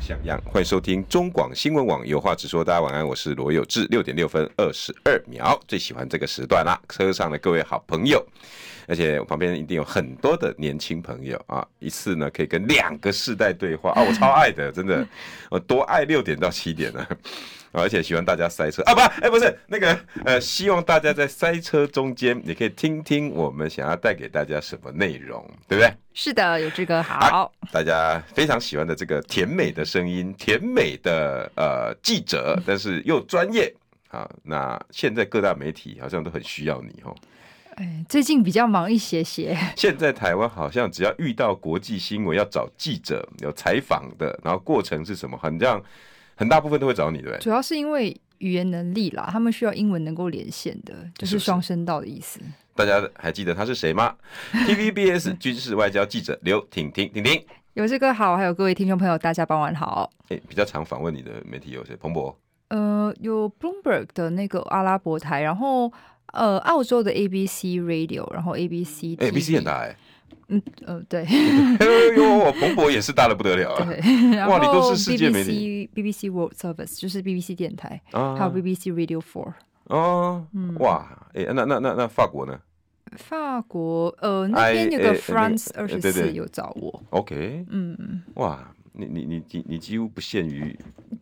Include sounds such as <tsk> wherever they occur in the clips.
像样。欢迎收听中广新闻网有话直说。大家晚安，我是罗有志。六点六分二十二秒，最喜欢这个时段啦。车上的各位好朋友，而且我旁边一定有很多的年轻朋友啊，一次呢可以跟两个世代对话啊，我超爱的，真的，我多爱六点到七点呢。而且喜欢大家塞车啊，不，哎，不是那个，呃，希望大家在塞车中间，你可以听听我们想要带给大家什么内容，对不对？是的，有这个好，啊，大家非常喜欢的这个甜美的声音，甜美的呃记者，<laughs> 但是又专业啊。那现在各大媒体好像都很需要你哦。哎，最近比较忙一些些。<laughs> 现在台湾好像只要遇到国际新闻要找记者有采访的，然后过程是什么，很像。很大部分都会找你，对？主要是因为语言能力啦，他们需要英文能够连线的，就是双声道的意思。大家还记得他是谁吗？<laughs> TVBS 军事外交记者刘婷婷，婷婷。有这个好，还有各位听众朋友，大家傍晚好。哎，比较常访问你的媒体有谁？彭博。呃，有 Bloomberg 的那个阿拉伯台，然后呃，澳洲的 ABC Radio，然后 ABC。哎，ABC 很大哎。嗯呃对，<laughs> 哎呦，彭博也是大的不得了啊！对，<laughs> 哇，你都是世界媒体，BBC World Service 就是 BBC 电台，啊、还有 BBC Radio Four。哦，嗯、哇，哎，那那那那法国呢？法国呃那边有个 France 二十四有找我。OK，嗯，哇。你你你你你几乎不限于，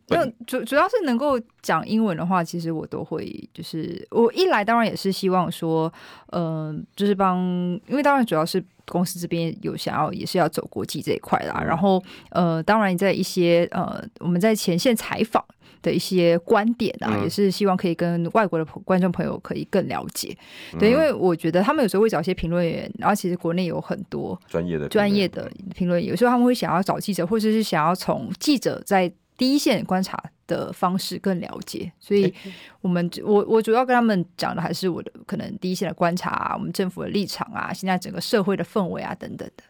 就主主要是能够讲英文的话，其实我都会，就是我一来当然也是希望说，嗯、呃，就是帮，因为当然主要是公司这边有想要也是要走国际这一块啦，然后呃，当然在一些呃我们在前线采访。的一些观点啊，嗯、也是希望可以跟外国的观众朋友可以更了解。嗯、对，因为我觉得他们有时候会找一些评论员，然后其实国内有很多专业的专业的评论员，有时候他们会想要找记者，或者是想要从记者在第一线观察的方式更了解。所以，我们我我主要跟他们讲的还是我的可能第一线的观察啊，我们政府的立场啊，现在整个社会的氛围啊等等的。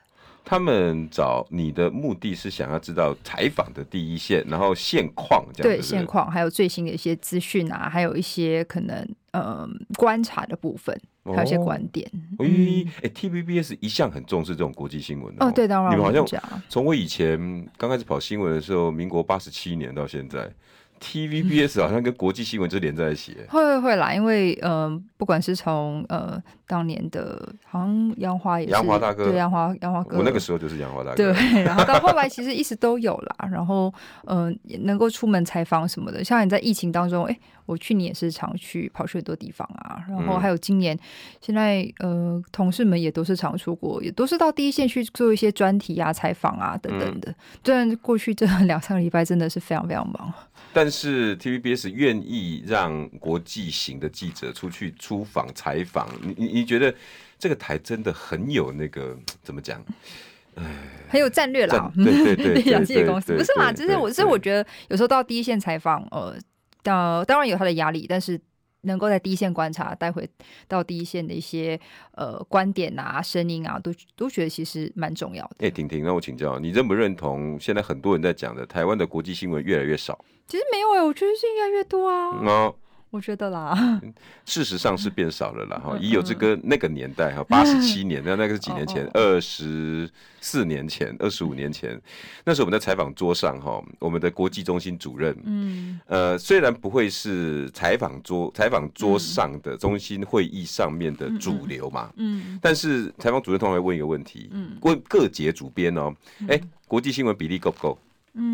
他们找你的目的是想要知道采访的第一线，然后现况这样子。对，现况还有最新的一些资讯啊，还有一些可能呃观察的部分，还有一些观点。哦，哎，哎，TVBS 一向很重视这种国际新闻的哦。哦，对，当然，你们好像从我以前刚开始跑新闻的时候，民国八十七年到现在。TVBS 好像跟国际新闻就连在一起，<laughs> 会会会啦，因为嗯、呃，不管是从呃当年的，好像杨华也是，杨华大哥，对杨华杨华哥，我那个时候就是杨华大哥，对，然后到后来其实一直都有啦，然后嗯、能够出门采访什么的，像你在疫情当中，哎，我去年也是常去跑去很多地方啊，然后还有今年，现在呃同事们也都是常出国，也都是到第一线去做一些专题啊、采访啊等等的，虽然过去这两三个礼拜真的是非常非常忙。但是 TVBS 愿意让国际型的记者出去出访采访，你你你觉得这个台真的很有那个 <tsk> 怎么讲？很有战略啦。对对对，对，对，<laughs> 公司不是嘛？就是我，是我觉得有时候到第一线采访，呃，当当然有他的压力，但是。能够在第一线观察，带回到第一线的一些呃观点啊、声音啊，都都觉得其实蛮重要的。哎、欸，婷婷，那我请教你，认不认同现在很多人在讲的台湾的国际新闻越来越少？其实没有哎、欸，我觉得是越来越多啊。嗯我觉得啦，事实上是变少了啦。哈，已有这个那个年代哈，八十七年，那那个是几年前？二十四年前，二十五年前，那时候我们在采访桌上哈，我们的国际中心主任，嗯，呃，虽然不会是采访桌采访桌上的中心会议上面的主流嘛，嗯，但是采访主任通常会问一个问题，嗯，问各节主编哦，哎，国际新闻比例够不够？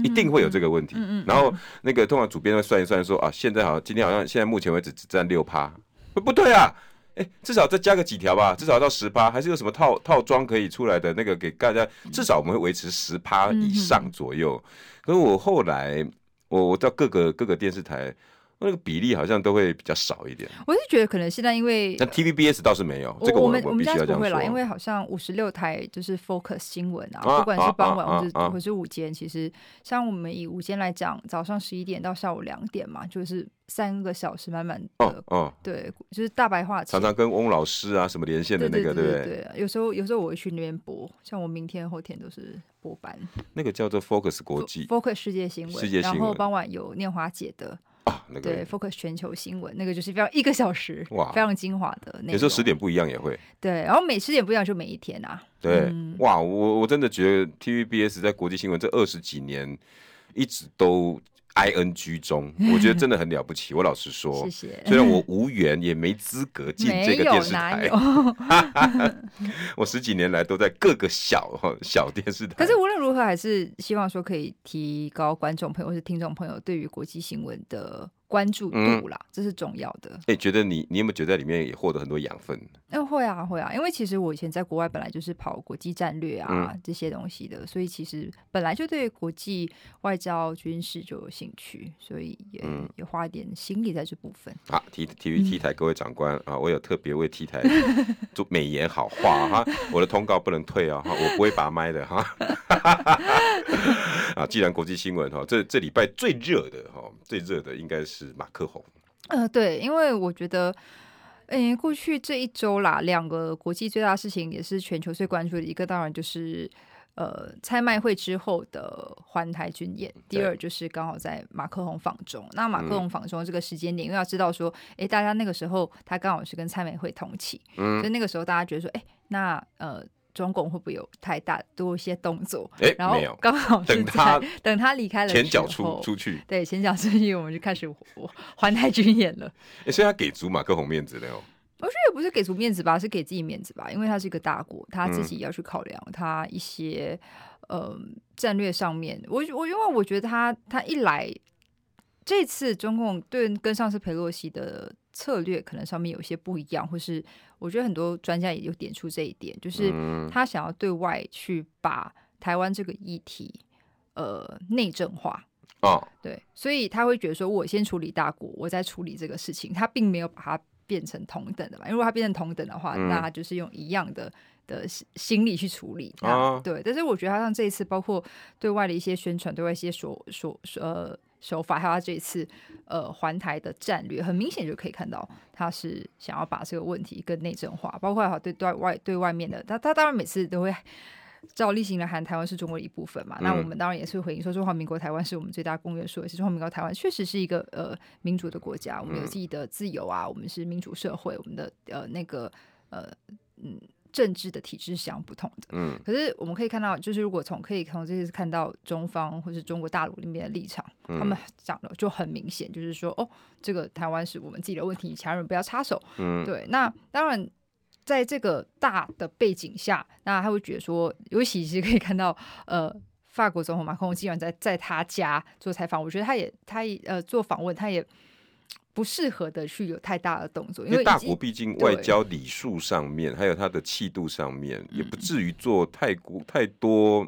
一定会有这个问题，然后那个通常主编会算一算说啊，现在好像今天好像现在目前为止只占六趴，不不对啊，哎，至少再加个几条吧，至少到十趴，还是有什么套套装可以出来的那个给大家，至少我们会维持十趴以上左右。可是我后来我我到各个各个电视台，那个比例好像都会比较少一点。我是觉得可能现在因为，那 TVBS 倒是没有，这个我我们我们必须要这样说。不会啦，因为好像五十六台就是 Focus 新闻啊，啊不管是傍晚或者、啊啊、或是午间，其实像我们以午间来讲，早上十一点到下午两点嘛，就是三个小时满满的。哦哦，对，就是大白话。常常跟翁老师啊什么连线的那个，对不对？对，有时候有时候我会去那边播，像我明天后天都是播班。那个叫做 Focus 国际，Focus 世界新闻，世界新闻。然后傍晚有念华姐的。啊，那个对，Focus 全球新闻，那个就是非常一个小时，哇，非常精华的那。有时候十点不一样也会。对，然后每十点不一样就每一天啊。对，嗯、哇，我我真的觉得 TVBS 在国际新闻这二十几年一直都。I N G 中，<laughs> 我觉得真的很了不起。我老实说，谢谢。虽然我无缘，也没资格进这个电视台。<laughs> 我十几年来都在各个小小电视台。可是无论如何，还是希望说可以提高观众朋友或是听众朋友对于国际新闻的。关注度啦，这是重要的。哎、欸，觉得你，你有没有觉得在里面也获得很多养分？嗯，会啊，会啊。因为其实我以前在国外本来就是跑国际战略啊、嗯、这些东西的，所以其实本来就对国际外交、军事就有兴趣，所以也、嗯、也花一点心力在这部分。啊，T T V T 台各位长官、嗯、啊，我有特别为 T 台做美言好话哈，我的通告不能退啊，我不会拔麦的哈。<laughs> 啊，既然国际新闻哈，这这礼拜最热的哈，最热的应该是马克宏。呃，对，因为我觉得，诶，过去这一周啦，两个国际最大的事情也是全球最关注的一个，当然就是呃，蔡麦会之后的环台军演。第二就是刚好在马克宏访中。那马克宏访中这个时间点，嗯、因为要知道说，诶，大家那个时候他刚好是跟蔡美会同期，嗯，所以那个时候大家觉得说，诶，那呃。中共会不会有太大多一些动作？哎、欸，然后刚好是在等他等他离开了前脚出出去，对前脚出去，我们就开始环太军演了。哎、欸，所以他给足马克宏面子了哟。我觉得也不是给足面子吧，是给自己面子吧，因为他是一个大国，他自己要去考量他一些、嗯、呃战略上面。我我因为我觉得他他一来这次中共对跟上次佩洛西的。策略可能上面有些不一样，或是我觉得很多专家也有点出这一点，就是他想要对外去把台湾这个议题呃内政化哦，对，所以他会觉得说，我先处理大国，我再处理这个事情，他并没有把它变成同等的嘛，如果他变成同等的话，那他就是用一样的的心力去处理啊，对，但是我觉得他像这一次，包括对外的一些宣传，对外一些说说呃。手法还有他这一次呃环台的战略，很明显就可以看到他是想要把这个问题更内政化，包括好对对外对外面的他他当然每次都会照例行的喊台湾是中国的一部分嘛，嗯、那我们当然也是回应说中华民国台湾是我们最大公约数，也是中华民国台湾确实是一个呃民主的国家，我们有自己的自由啊，我们是民主社会，我们的呃那个呃嗯。政治的体制是相不同的，嗯，可是我们可以看到，就是如果从可以从这些看到中方或是中国大陆那边的立场，嗯、他们讲的就很明显，就是说，哦，这个台湾是我们自己的问题，其他人不要插手，嗯，对。那当然，在这个大的背景下，那他会觉得说，尤其是可以看到，呃，法国总统马克龙竟然在在他家做采访，我觉得他也他也呃做访问，他也。不适合的去有太大的动作，因为大国毕竟外交礼数上面，还有他的气度上面，也不至于做太过太多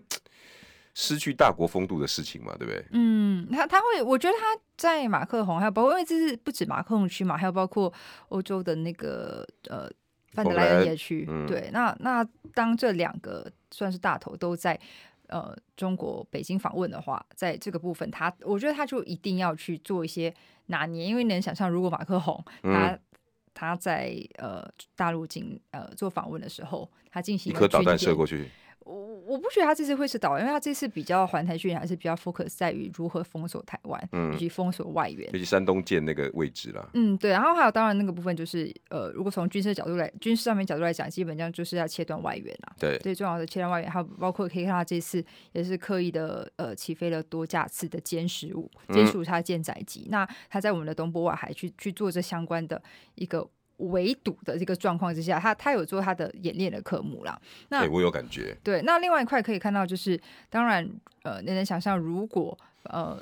失去大国风度的事情嘛，对不对？嗯，他他会，我觉得他在马克宏，还有包括因为这是不止马克宏区嘛，还有包括欧洲的那个呃范德莱恩也区，嗯、对，那那当这两个算是大头都在。呃，中国北京访问的话，在这个部分他，他我觉得他就一定要去做一些拿捏，因为能想象，如果马克宏他、嗯、他在呃大陆进呃做访问的时候，他进行一颗导弹射过去。我我不觉得他这次会是导，因为他这次比较环台训练还是比较 focus 在于如何封锁台湾，以及封锁外援，尤其山东舰那个位置啦。嗯，对。然后还有当然那个部分就是，呃，如果从军事角度来，军事上面角度来讲，基本上就是要切断外援啊。对，最重要的切断外援，还有包括可以看到这次也是刻意的，呃，起飞了多架次的歼十五、歼十五它舰载机，那它在我们的东部外海去去做这相关的一个。围堵的这个状况之下，他他有做他的演练的科目啦。那、欸、我有感觉。对，那另外一块可以看到，就是当然，呃，你能想象，如果呃，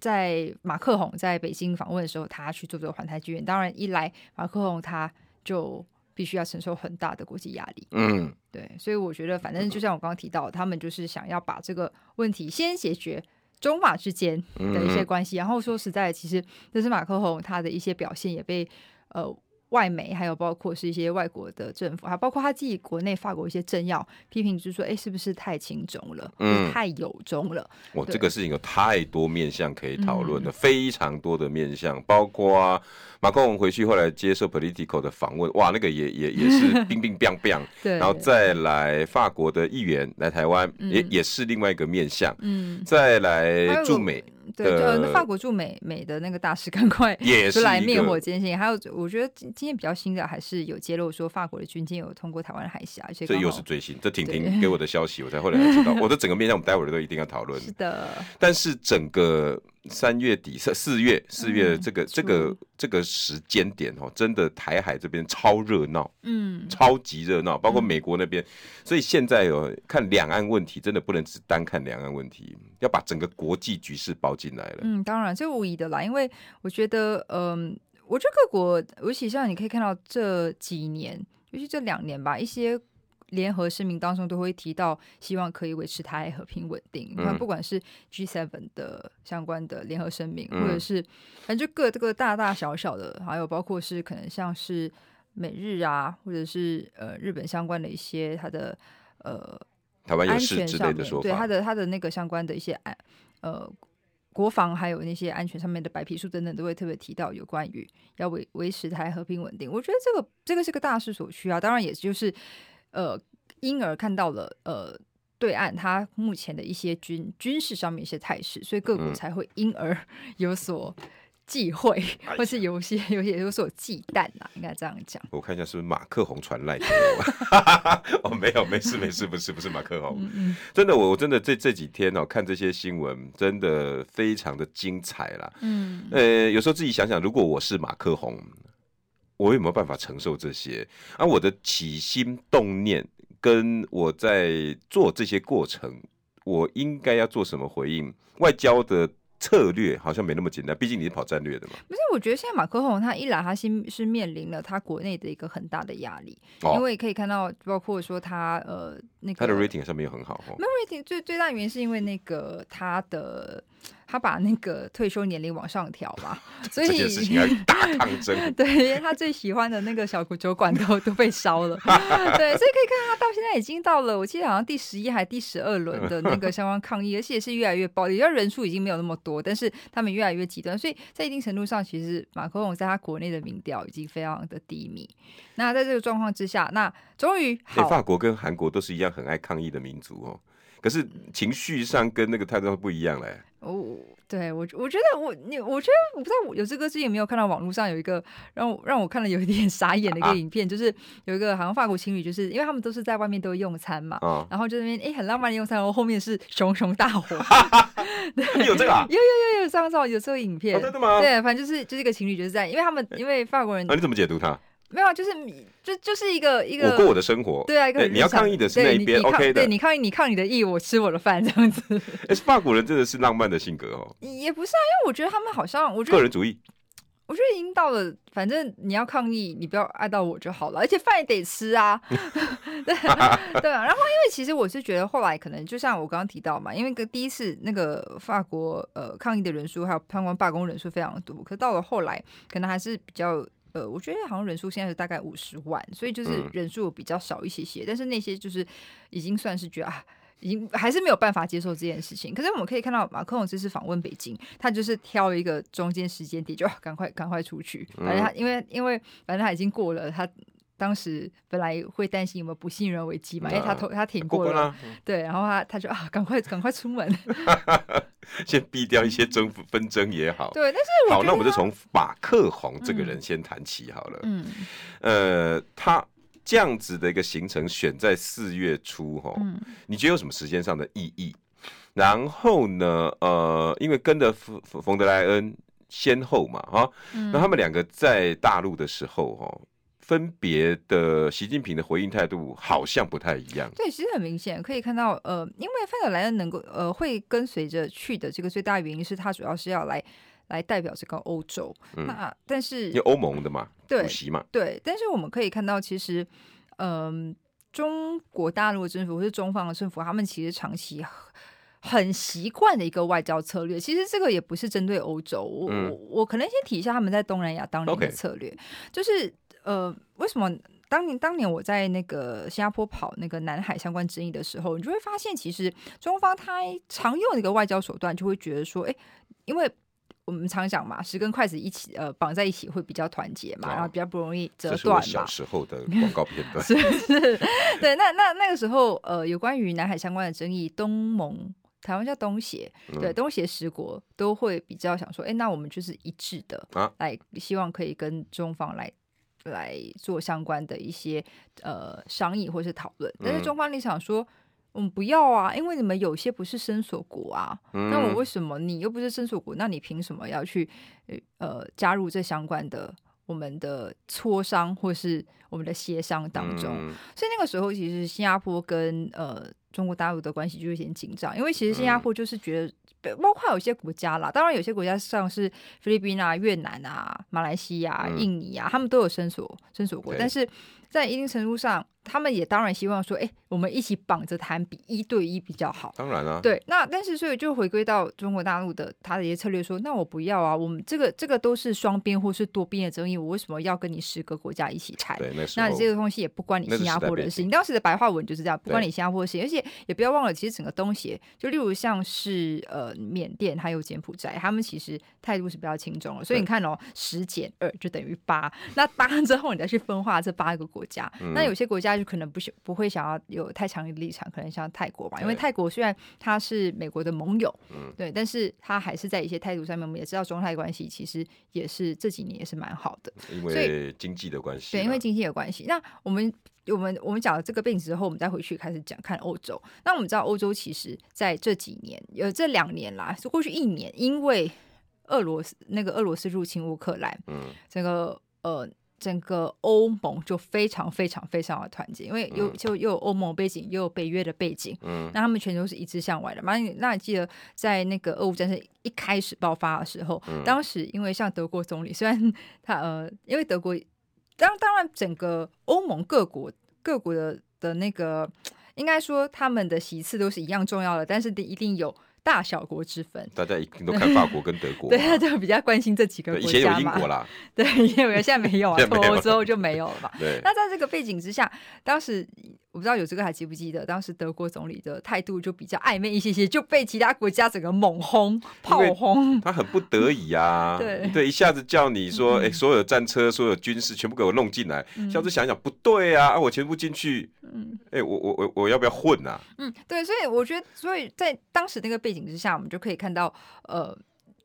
在马克宏在北京访问的时候，他去做这个环台剧院，当然一来马克宏他就必须要承受很大的国际压力。嗯，对，所以我觉得，反正就像我刚刚提到，他们就是想要把这个问题先解决。中马之间的一些关系。然后说实在，其实这是马克宏他的一些表现也被呃。外媒还有包括是一些外国的政府，还包括他自己国内法国一些政要批评，就是说，哎，是不是太亲中了，嗯，太有中了？我这个事情有太多面向可以讨论的，嗯、非常多的面向，包括、啊、马克龙回去后来接受 Politico 的访问，哇，那个也也也是冰冰冰冰，<laughs> 对，然后再来法国的议员来台湾，嗯、也也是另外一个面向，嗯，再来驻美。对，就那法国驻美美的那个大使赶快也是来灭火坚信。还有，我觉得今今天比较新的还是有揭露说，法国的军舰有通过台湾海峡，而且这又是最新。这婷婷给我的消息，我才后来才知道。<laughs> 我的整个面向，我们待会儿都一定要讨论。是的，但是整个。三月底、四四月、四月这个、嗯、这个这个时间点哦，真的台海这边超热闹，嗯，超级热闹，包括美国那边，嗯、所以现在哦看两岸问题，真的不能只单看两岸问题，要把整个国际局势包进来了。嗯，当然这无疑的啦，因为我觉得，嗯，我觉得各国，尤其像你可以看到这几年，尤其这两年吧，一些。联合声明当中都会提到，希望可以维持台海和平稳定。那、嗯、不管是 G7 的相关的联合声明，嗯、或者是反正就各这个大大小小的，还有包括是可能像是美日啊，或者是呃日本相关的一些它的呃台湾安全上面，对它的它的那个相关的一些安呃国防还有那些安全上面的白皮书等等，都会特别提到有关于要维维持台海和平稳定。我觉得这个这个是个大势所趋啊，当然也就是。呃，因而看到了呃，对岸他目前的一些军军事上面一些态势，所以各国才会因而 <laughs> 有所忌讳，嗯、或是有些有些有所忌惮啊，应该这样讲。我看一下是不是马克宏传来给我？<laughs> 哦，没有，没事，没事，不是，不是马克宏。嗯嗯真的，我我真的这这几天哦，看这些新闻，真的非常的精彩啦。嗯，呃，有时候自己想想，如果我是马克宏。我有没有办法承受这些？而、啊、我的起心动念，跟我在做这些过程，我应该要做什么回应？外交的。策略好像没那么简单，毕竟你是跑战略的嘛。不是，我觉得现在马克宏他一来，他先是面临了他国内的一个很大的压力，哦、因为可以看到，包括说他呃那个他的 rating 上面有很好哦。没有 rating 最最大原因是因为那个他的他把那个退休年龄往上调嘛，<laughs> 所以这件事情要 <laughs> 大抗争。对，因为他最喜欢的那个小酒馆都都被烧了。<laughs> 对，所以可以看到他到现在已经到了，我记得好像第十一还第十二轮的那个相关抗议，而且是越来越暴力，因为人数已经没有那么多。但是他们越来越极端，所以在一定程度上，其实马克龙在他国内的民调已经非常的低迷。那在这个状况之下，那终于，好，法国跟韩国都是一样很爱抗议的民族哦，可是情绪上跟那个态度不一样嘞。哦，对我，我觉得我你，我觉得我不知道有这个之前有没有看到网络上有一个让我让我看了有一点 <laughs> 傻眼的一个影片，啊、就是有一个好像法国情侣，就是因为他们都是在外面都用餐嘛，哦、然后就那边哎很浪漫的用餐，然后后面是熊熊大火，对有这个、啊？有有有有上上有这个影片，哦、真的吗？对，反正就是就是一个情侣就是在，因为他们因为法国人，啊，你怎么解读他？没有，就是你就就是一个一个我过我的生活，对啊，一个你要抗议的是那一边，OK 的，对你抗议，你抗你的议，我吃我的饭，这样子。<laughs> 哎，法国人真的是浪漫的性格哦。也不是啊，因为我觉得他们好像，我觉得个人主义，我觉得已经到了，反正你要抗议，你不要爱到我就好了，而且饭也得吃啊。<laughs> 对 <laughs> 对啊，然后因为其实我是觉得后来可能就像我刚刚提到嘛，因为个第一次那个法国呃抗议的人数还有相关罢工人数非常多，可到了后来可能还是比较。呃，我觉得好像人数现在是大概五十万，所以就是人数比较少一些些。嗯、但是那些就是已经算是觉得啊，已经还是没有办法接受这件事情。可是我们可以看到，马克龙这次访问北京，他就是挑一个中间时间点，就赶快赶快出去。反正他因为因为反正他已经过了他。当时本来会担心有没有不信任危机嘛，因为他投他挺过了，过过对，然后他他就啊，赶快赶快出门，<laughs> 先避掉一些争纷争也好。对，但是好，那我们就从马克宏这个人先谈起好了。嗯，呃，他这样子的一个行程选在四月初哈，嗯、你觉得有什么时间上的意义？然后呢，呃，因为跟着冯冯德莱恩先后嘛，哈，那他们两个在大陆的时候哈。分别的习近平的回应态度好像不太一样。对，其实很明显可以看到，呃，因为范德莱恩能够呃会跟随着去的这个最大原因是他主要是要来来代表这个欧洲。嗯、那但是因为欧盟的嘛，对，主席嘛，对。但是我们可以看到，其实，嗯、呃，中国大陆政府或是中方的政府，他们其实长期很习惯的一个外交策略。其实这个也不是针对欧洲，我、嗯、我我可能先提一下他们在东南亚当年的策略，Okay. 就是呃，为什么当年当年我在那个新加坡跑那个南海相关争议的时候，你就会发现，其实中方他常用的一个外交手段，就会觉得说，哎，因为。我们常讲嘛，十根筷子一起呃绑在一起会比较团结嘛，哦、然后比较不容易折断小时候的广告片段。<laughs> 是是，对。那那那个时候呃，有关于南海相关的争议，东盟台湾叫东协，对、嗯、东协十国都会比较想说，哎，那我们就是一致的，啊、来希望可以跟中方来来做相关的一些呃商议或是讨论。但是中方立场说。我们不要啊，因为你们有些不是申索国啊，嗯、那我为什么你又不是申索国？那你凭什么要去呃加入这相关的我们的磋商或是我们的协商当中？嗯、所以那个时候，其实新加坡跟呃中国大陆的关系就有点紧张，因为其实新加坡就是觉得，包括有些国家啦，当然有些国家像是菲律宾啊、越南啊、马来西亚、印尼啊，他们都有申索申索国，但是在一定程度上。他们也当然希望说，哎，我们一起绑着谈，比一对一比较好。当然了、啊，对。那但是，所以就回归到中国大陆的他的一些策略说，说那我不要啊，我们这个这个都是双边或是多边的争议，我为什么要跟你十个国家一起谈？对，那这个东西也不关你新加坡的事。你当时的白话文就是这样，不关你新加坡的事。情而且也不要忘了，其实整个东协，就例如像是呃缅甸还有柬埔寨，他们其实态度是比较轻松的。所以你看哦，十减二就等于八，那八之后你再去分化这八个国家，嗯、那有些国家就可能不不。不会想要有太强的立场，可能像泰国吧，因为泰国虽然它是美国的盟友，嗯，对，但是它还是在一些态度上面，我们也知道中泰关系其实也是这几年也是蛮好的，因为经济的关系，对，因为经济的关系。那我们我们我们讲了这个背景之后，我们再回去开始讲看欧洲。那我们知道欧洲其实在这几年有这两年啦，是过去一年，因为俄罗斯那个俄罗斯入侵乌克兰，嗯，这个呃。整个欧盟就非常非常非常的团结，因为又就又有欧盟背景，又有北约的背景，嗯，那他们全都是一致向外的。那你那你记得在那个俄乌战争一开始爆发的时候，嗯、当时因为像德国总理，虽然他呃，因为德国当当然整个欧盟各国各国的的那个，应该说他们的席次都是一样重要的，但是得一定有。大小国之分，大家一定都看法国跟德国，<laughs> 对，他就比较关心这几个国家嘛。以前有英国啦，<laughs> 对，因为 <laughs> 现在没有啊，脱欧之后就没有了嘛。对，那在这个背景之下，当时。我不知道有这个还记不记得，当时德国总理的态度就比较暧昧一些些，就被其他国家整个猛轰炮轰。他很不得已啊，<laughs> 对对，一下子叫你说，哎、嗯欸，所有战车、所有军事全部给我弄进来。嗯、下次想想不对啊，啊，我全部进去，嗯，哎、欸，我我我我要不要混啊？嗯，对，所以我觉得，所以在当时那个背景之下，我们就可以看到，呃。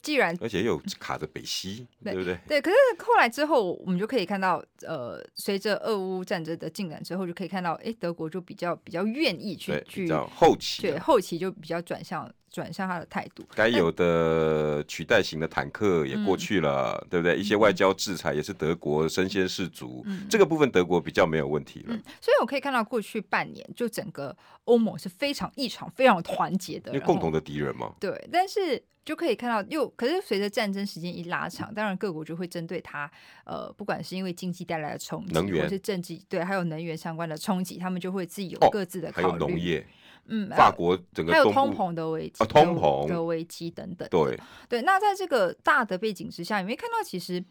既然而且又卡着北溪，对，不对？对，可是后来之后，我们就可以看到，呃，随着俄乌战争的进展之后，就可以看到，哎，德国就比较比较愿意去对去后期，对后期就比较转向转向他的态度。该有的取代型的坦克也过去了，嗯、对不对？一些外交制裁也是德国身先士卒，嗯、这个部分德国比较没有问题了。嗯、所以我可以看到，过去半年就整个欧盟是非常异常、非常团结的，因为共同的敌人嘛。对，但是。就可以看到，又可是随着战争时间一拉长，当然各国就会针对它，呃，不管是因为经济带来的冲击，或是政治对，还有能源相关的冲击，他们就会自己有各自的考虑。哦、还有农业，嗯，法国整个还有通膨的危机，啊、通膨的危机等等。对对，那在这个大的背景之下，有没有看到其实？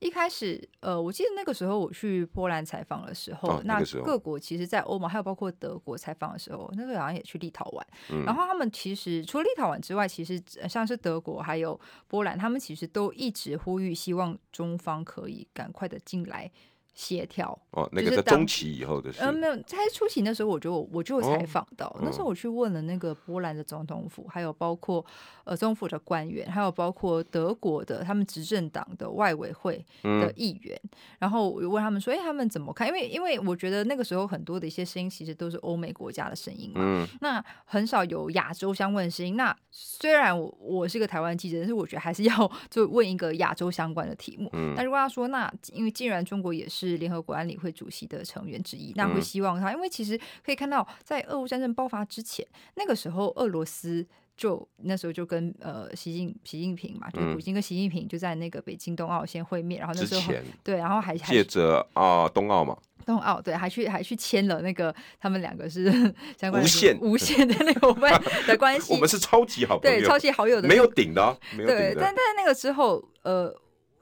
一开始，呃，我记得那个时候我去波兰采访的时候，哦、那，那各国其实，在欧盟还有包括德国采访的时候，那时候好像也去立陶宛，嗯、然后他们其实除了立陶宛之外，其实像是德国还有波兰，他们其实都一直呼吁，希望中方可以赶快的进来。协调哦，那个在中期以后的事。嗯，没有，在初期那时候我就我就有采访到，哦、那时候我去问了那个波兰的总统府，还有包括呃总统府的官员，还有包括德国的他们执政党的外委会的议员，嗯、然后我问他们说，哎，他们怎么看？因为因为我觉得那个时候很多的一些声音其实都是欧美国家的声音嘛，嗯、那很少有亚洲相关的声音。那虽然我我是个台湾记者，但是我觉得还是要 <laughs> 就问一个亚洲相关的题目。嗯，那如果他说，那因为既然中国也是。是联合国安理会主席的成员之一，那会希望他，因为其实可以看到，在俄乌战争爆发之前，那个时候俄罗斯就那时候就跟呃习近习近平嘛，就普京跟习近平就在那个北京冬奥先会面，然后那时候对，然后还借着啊冬奥嘛。冬奥对，还去还去签了那个他们两个是 <laughs> 相关无限无限的那个我们 <laughs> 的关系，我们是超级好朋友，对，超级好友的、那个，没有顶的、哦，没有顶的。对，但但那个之后，呃，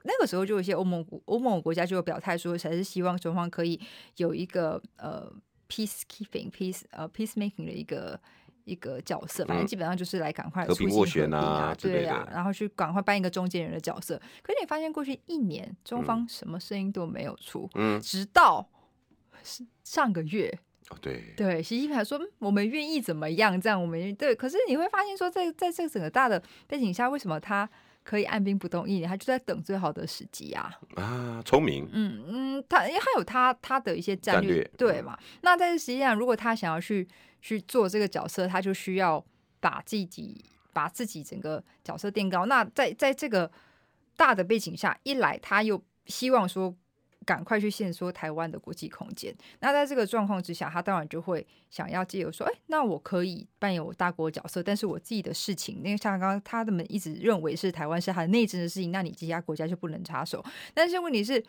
那个时候就有一些欧盟欧盟国家就有表态说，还是希望中方可以有一个呃 peacekeeping peace 呃 peacemaking 的一个。一个角色，反正基本上就是来赶快和平斡旋啊，对啊，然后去赶快扮一个中间人的角色。可是你发现过去一年，中方什么声音都没有出，嗯，直到上个月，哦，对对，习近平还说我们愿意怎么样，这样我们对。可是你会发现说，在在这整个大的背景下，为什么他可以按兵不动一年？他就在等最好的时机啊！啊，聪明，嗯嗯，他因为他有他他的一些战略，战略对嘛？嗯、那但是实际上，如果他想要去。去做这个角色，他就需要把自己把自己整个角色垫高。那在在这个大的背景下，一来他又希望说赶快去限缩台湾的国际空间。那在这个状况之下，他当然就会想要借由说，哎，那我可以扮演我大国角色，但是我自己的事情，因为像刚刚他们一直认为是台湾是他的内政的事情，那你其他国家就不能插手。但是问题是，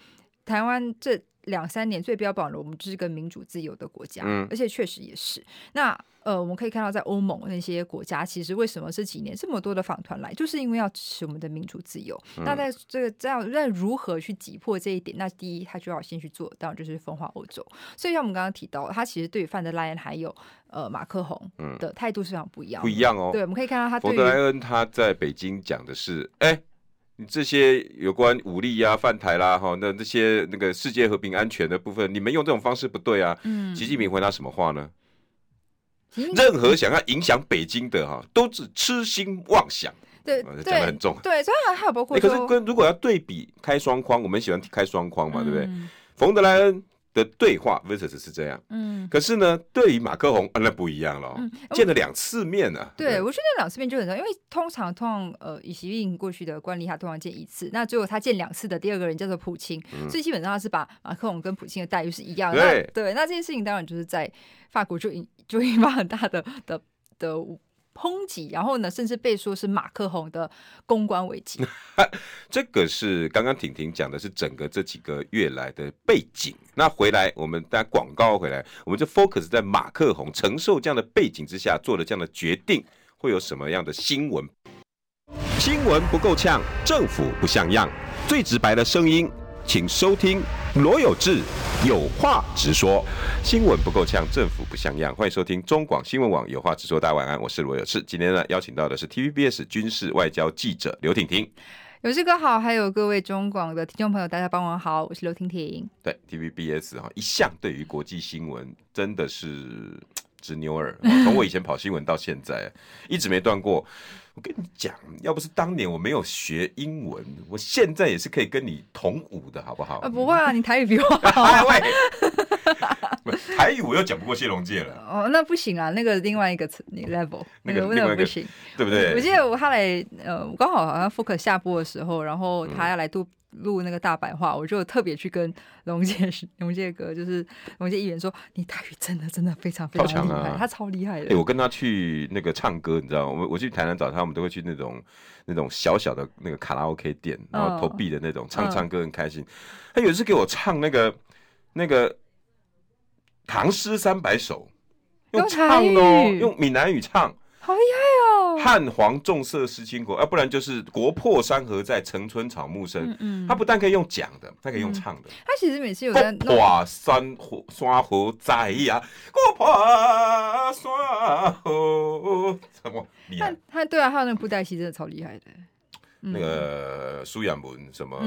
台湾这。两三年最标榜的，我们就是个民主自由的国家，嗯，而且确实也是。那呃，我们可以看到，在欧盟那些国家，其实为什么这几年这么多的访团来，就是因为要支持我们的民主自由。嗯、那在这个这样，在如何去击破这一点？那第一，他就要先去做，当然就是分化欧洲。所以像我们刚刚提到，他其实对于范德莱恩还有呃马克宏的态度是非常不一样，不一样哦。对，我们可以看到他冯德莱恩他在北京讲的是，哎、欸。你这些有关武力呀、啊、犯台啦，哈，那这些那个世界和平安全的部分，你们用这种方式不对啊。嗯，习近平回答什么话呢？任何想要影响北京的哈，都是痴心妄想。对，讲的很重。对，所以还还有包括、欸，可是跟如果要对比开双框，我们喜欢开双框嘛，对不对？冯、嗯、德莱恩。的对话 versus 是这样，嗯，可是呢，对于马克宏，啊，那不一样了，嗯，见了两次面呢，啊。对，我觉得两次面就很重要，因为通常通常呃，以习近平过去的惯例，他通常见一次，那最后他见两次的第二个人叫做普京，嗯，所以基本上他是把马克宏跟普京的待遇是一样的。对，对，那这件事情当然就是在法国就引就引发很大的的的。的抨击，然后呢，甚至被说是马克宏的公关危机。<laughs> 这个是刚刚婷婷讲的是整个这几个月来的背景。那回来，我们大家广告回来，我们就 focus 在马克宏承受这样的背景之下做了这样的决定，会有什么样的新闻？新闻不够呛，政府不像样，最直白的声音。请收听罗有志有话直说，新闻不够呛，政府不像样。欢迎收听中广新闻网有话直说，大家晚安，我是罗有志。今天呢，邀请到的是 TVBS 军事外交记者刘婷婷。有志哥好，还有各位中广的听众朋友，大家傍晚好，我是刘婷婷。对 TVBS 哈，一向对于国际新闻真的是执牛耳，<laughs> 从我以前跑新闻到现在，一直没断过。我跟你讲，要不是当年我没有学英文，我现在也是可以跟你同舞的，好不好？啊，不会啊，你台语比我好。台语我又讲不过谢龙介了。哦，那不行啊，那个另外一个 level，那个那个不行，对不对？我记得我他来，呃，刚好好像 Focus 下播的时候，然后他要来录录那个大白话，我就特别去跟龙介 <laughs> 龙介哥，就是龙介议员说，你台语真的真的非常非常厉害，啊、他超厉害的。欸。我跟他去那个唱歌，你知道，我我去台南找他，我们都会去那种那种小小的那个卡拉 OK 店，然后投币的那种，唱唱歌很开心。嗯、他有一次给我唱那个那个。唐诗三百首，用唱哦，用闽南语唱，好厉害哦！汉皇重色思倾国，要、啊、不然就是国破山河在，城春草木深。嗯嗯，他不但可以用讲的，他可以用唱的。他其实每次有在国破山河山河在呀，国破山河什么厉害？他对啊，还有那个布袋戏真的超厉害的。那个苏亚文什么，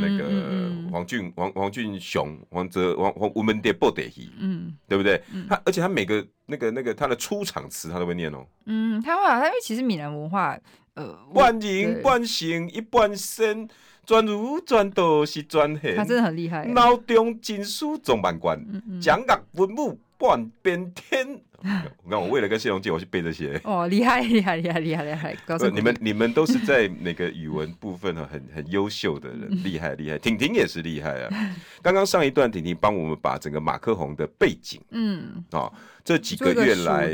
那个黄俊黄黄俊雄黄泽黄黄我们的布袋戏，嗯，对不对？他而且他每个那个那个他的出场词他都会念哦。嗯，他会啊，他因为其实闽南文化，呃，半人半形一半身，转儒转道是转黑，他真的很厉害。脑中金书总满贯，讲乐文武半边天。<laughs> 我看我为了跟谢龙介，我去背这些。<laughs> 哦，厉害厉害厉害厉害厉害！告诉你们，你们都是在那个语文部分很 <laughs> 很优秀的人，厉害厉害。婷婷也是厉害啊！刚刚上一段，婷婷帮我们把整个马克宏的背景，嗯，哦，这几个月来，